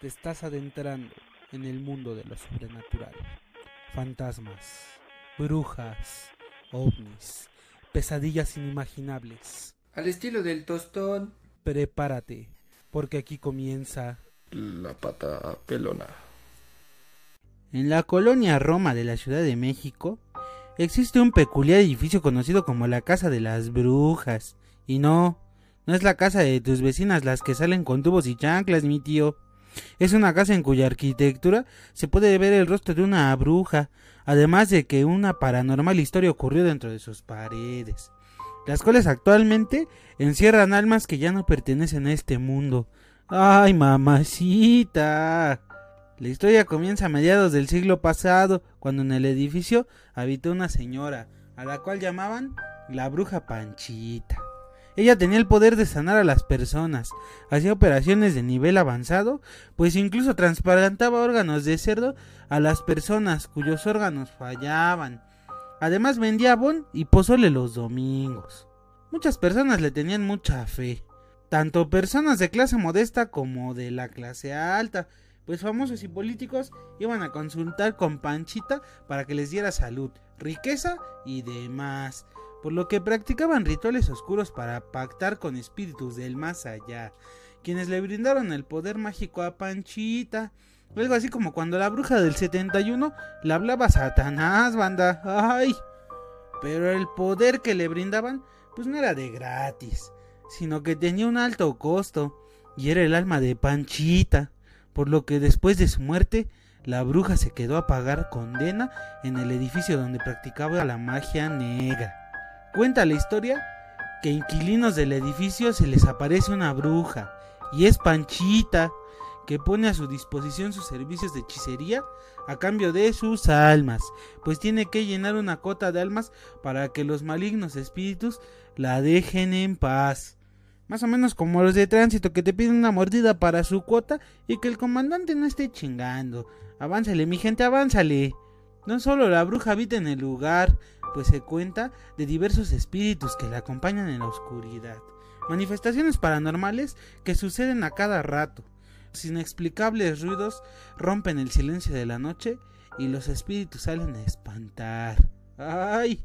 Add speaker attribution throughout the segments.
Speaker 1: te estás adentrando en el mundo de lo sobrenatural. Fantasmas, brujas, ovnis, pesadillas inimaginables.
Speaker 2: Al estilo del tostón.
Speaker 1: Prepárate, porque aquí comienza
Speaker 3: La pata pelona.
Speaker 1: En la colonia Roma de la Ciudad de México existe un peculiar edificio conocido como la Casa de las Brujas. Y no, no es la casa de tus vecinas las que salen con tubos y chanclas, mi tío. Es una casa en cuya arquitectura se puede ver el rostro de una bruja, además de que una paranormal historia ocurrió dentro de sus paredes, las cuales actualmente encierran almas que ya no pertenecen a este mundo. ¡Ay, mamacita! La historia comienza a mediados del siglo pasado, cuando en el edificio habitó una señora, a la cual llamaban la bruja Panchita. Ella tenía el poder de sanar a las personas, hacía operaciones de nivel avanzado, pues incluso transplantaba órganos de cerdo a las personas cuyos órganos fallaban. Además vendía bon y pozole los domingos. Muchas personas le tenían mucha fe, tanto personas de clase modesta como de la clase alta, pues famosos y políticos iban a consultar con Panchita para que les diera salud, riqueza y demás por lo que practicaban rituales oscuros para pactar con espíritus del más allá, quienes le brindaron el poder mágico a Panchita. Algo así como cuando la bruja del 71 le hablaba Satanás, banda. ¡Ay! Pero el poder que le brindaban, pues no era de gratis, sino que tenía un alto costo, y era el alma de Panchita, por lo que después de su muerte, la bruja se quedó a pagar condena en el edificio donde practicaba la magia negra. Cuenta la historia que inquilinos del edificio se les aparece una bruja y es Panchita que pone a su disposición sus servicios de hechicería a cambio de sus almas, pues tiene que llenar una cota de almas para que los malignos espíritus la dejen en paz. Más o menos como los de tránsito que te piden una mordida para su cuota y que el comandante no esté chingando. Avánzale, mi gente, avánzale. No solo la bruja habita en el lugar, pues se cuenta de diversos espíritus que la acompañan en la oscuridad. Manifestaciones paranormales que suceden a cada rato. Sin explicables ruidos rompen el silencio de la noche y los espíritus salen a espantar. ¡Ay!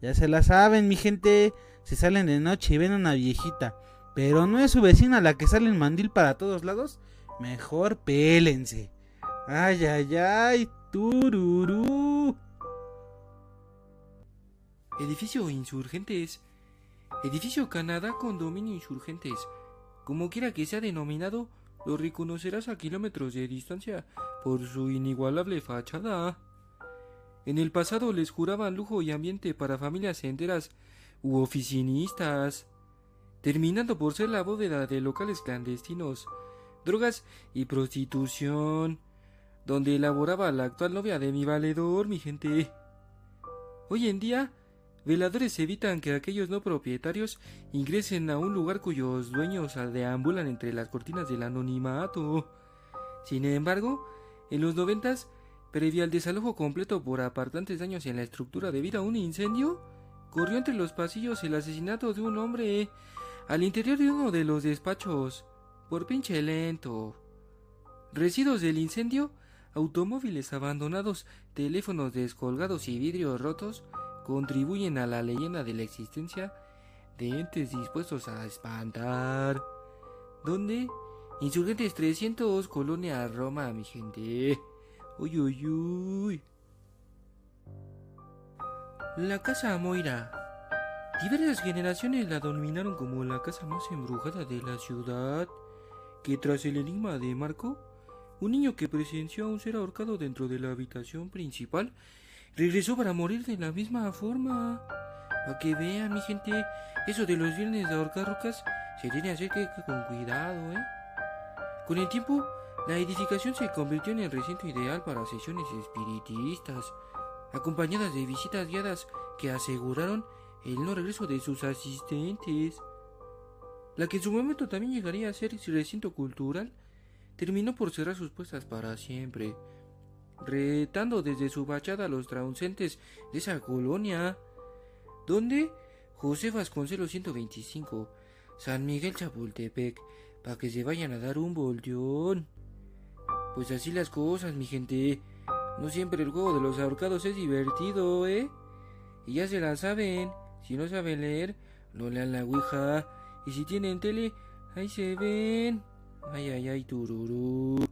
Speaker 1: Ya se la saben, mi gente. Se salen de noche y ven a una viejita. Pero no es su vecina la que sale en mandil para todos lados. Mejor pélense. ¡Ay, ay, ay! ¡Tururú!
Speaker 2: Edificio Insurgentes. Edificio Canadá Condominio Insurgentes. Como quiera que sea denominado, lo reconocerás a kilómetros de distancia por su inigualable fachada. En el pasado les juraban lujo y ambiente para familias enteras u oficinistas, terminando por ser la bóveda de locales clandestinos, drogas y prostitución, donde elaboraba la actual novia de mi valedor, mi gente. Hoy en día, veladores evitan que aquellos no propietarios ingresen a un lugar cuyos dueños deambulan entre las cortinas del anonimato. Sin embargo, en los noventas, previo al desalojo completo por apartantes daños en la estructura debido a un incendio, corrió entre los pasillos el asesinato de un hombre al interior de uno de los despachos, por pinche lento. Residuos del incendio, automóviles abandonados, teléfonos descolgados y vidrios rotos contribuyen a la leyenda de la existencia de entes dispuestos a espantar. ¿Dónde? Insurgentes 300, Colonia Roma, mi gente. Uy, uy, uy. La Casa Moira. Diversas generaciones la denominaron como la casa más embrujada de la ciudad, que tras el enigma de Marco, un niño que presenció a un ser ahorcado dentro de la habitación principal regresó para morir de la misma forma. Para que vean, mi gente, eso de los viernes de ahorcar rocas se tiene que hacer con cuidado, ¿eh? Con el tiempo, la edificación se convirtió en el recinto ideal para sesiones espiritistas, acompañadas de visitas guiadas que aseguraron el no regreso de sus asistentes. La que en su momento también llegaría a ser recinto cultural, terminó por cerrar sus puestas para siempre retando desde su fachada a los transeúntes de esa colonia, donde José Vasconcelos 125, San Miguel Chapultepec, para que se vayan a dar un volteón. Pues así las cosas, mi gente. No siempre el juego de los ahorcados es divertido, ¿eh? Y ya se la saben. Si no saben leer, no lean la ouija. Y si tienen tele, ahí se ven. Ay, ay, ay, tururú.